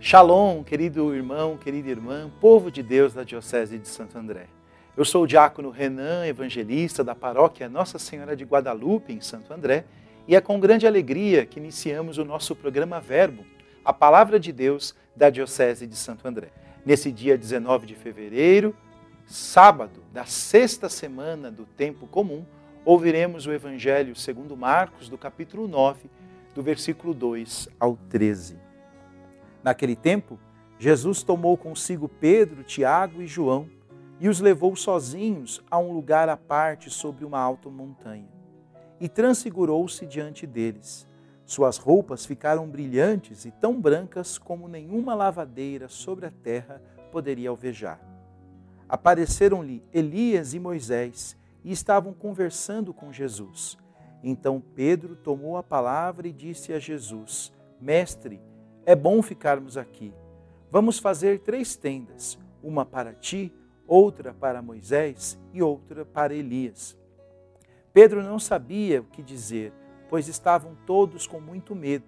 Shalom, querido irmão, querida irmã, povo de Deus da Diocese de Santo André. Eu sou o diácono Renan, evangelista da paróquia Nossa Senhora de Guadalupe, em Santo André, e é com grande alegria que iniciamos o nosso programa Verbo, a palavra de Deus da Diocese de Santo André. Nesse dia 19 de fevereiro, sábado da sexta semana do tempo comum, ouviremos o Evangelho segundo Marcos, do capítulo 9, do versículo 2 ao 13. Naquele tempo, Jesus tomou consigo Pedro, Tiago e João e os levou sozinhos a um lugar à parte sobre uma alta montanha. E transfigurou-se diante deles. Suas roupas ficaram brilhantes e tão brancas como nenhuma lavadeira sobre a terra poderia alvejar. Apareceram-lhe Elias e Moisés e estavam conversando com Jesus. Então Pedro tomou a palavra e disse a Jesus: Mestre, é bom ficarmos aqui. Vamos fazer três tendas: uma para ti, outra para Moisés e outra para Elias. Pedro não sabia o que dizer, pois estavam todos com muito medo.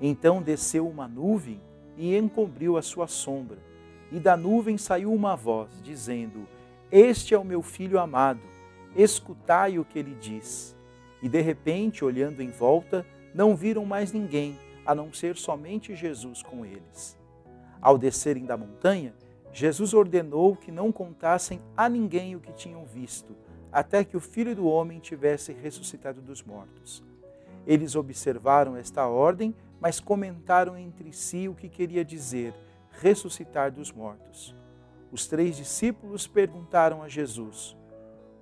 Então desceu uma nuvem e encobriu a sua sombra. E da nuvem saiu uma voz, dizendo: Este é o meu filho amado, escutai o que ele diz. E de repente, olhando em volta, não viram mais ninguém, a não ser somente Jesus com eles. Ao descerem da montanha, Jesus ordenou que não contassem a ninguém o que tinham visto, até que o Filho do Homem tivesse ressuscitado dos mortos. Eles observaram esta ordem, mas comentaram entre si o que queria dizer ressuscitar dos mortos. Os três discípulos perguntaram a Jesus: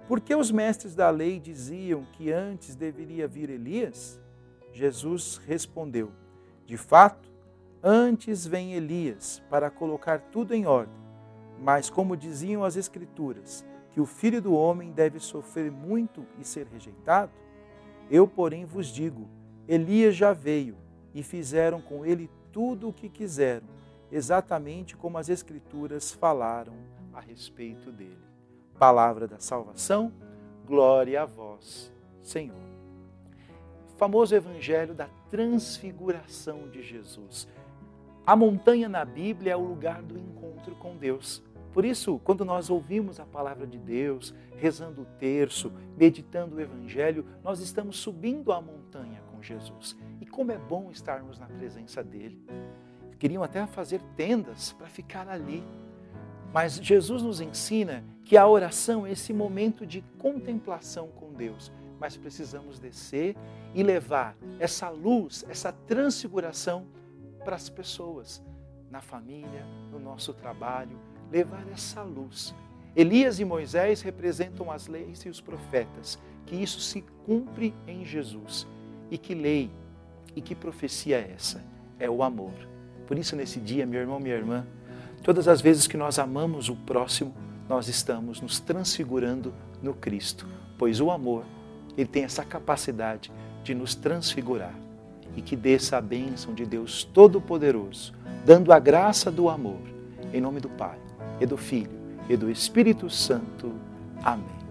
por que os mestres da lei diziam que antes deveria vir Elias? Jesus respondeu: De fato, antes vem Elias para colocar tudo em ordem. Mas, como diziam as Escrituras, que o filho do homem deve sofrer muito e ser rejeitado, eu, porém, vos digo: Elias já veio e fizeram com ele tudo o que quiseram, exatamente como as Escrituras falaram a respeito dele palavra da salvação, glória a vós, Senhor. Famoso evangelho da transfiguração de Jesus. A montanha na Bíblia é o lugar do encontro com Deus. Por isso, quando nós ouvimos a palavra de Deus, rezando o terço, meditando o Evangelho, nós estamos subindo a montanha com Jesus. E como é bom estarmos na presença dele. Queriam até fazer tendas para ficar ali, mas Jesus nos ensina que a oração é esse momento de contemplação com Deus. Mas precisamos descer e levar essa luz, essa transfiguração para as pessoas, na família, no nosso trabalho, levar essa luz. Elias e Moisés representam as leis e os profetas, que isso se cumpre em Jesus. E que lei e que profecia é essa? É o amor. Por isso, nesse dia, meu irmão, minha irmã, Todas as vezes que nós amamos o próximo, nós estamos nos transfigurando no Cristo, pois o amor, ele tem essa capacidade de nos transfigurar. E que desça a bênção de Deus Todo-Poderoso, dando a graça do amor, em nome do Pai, e do Filho, e do Espírito Santo. Amém.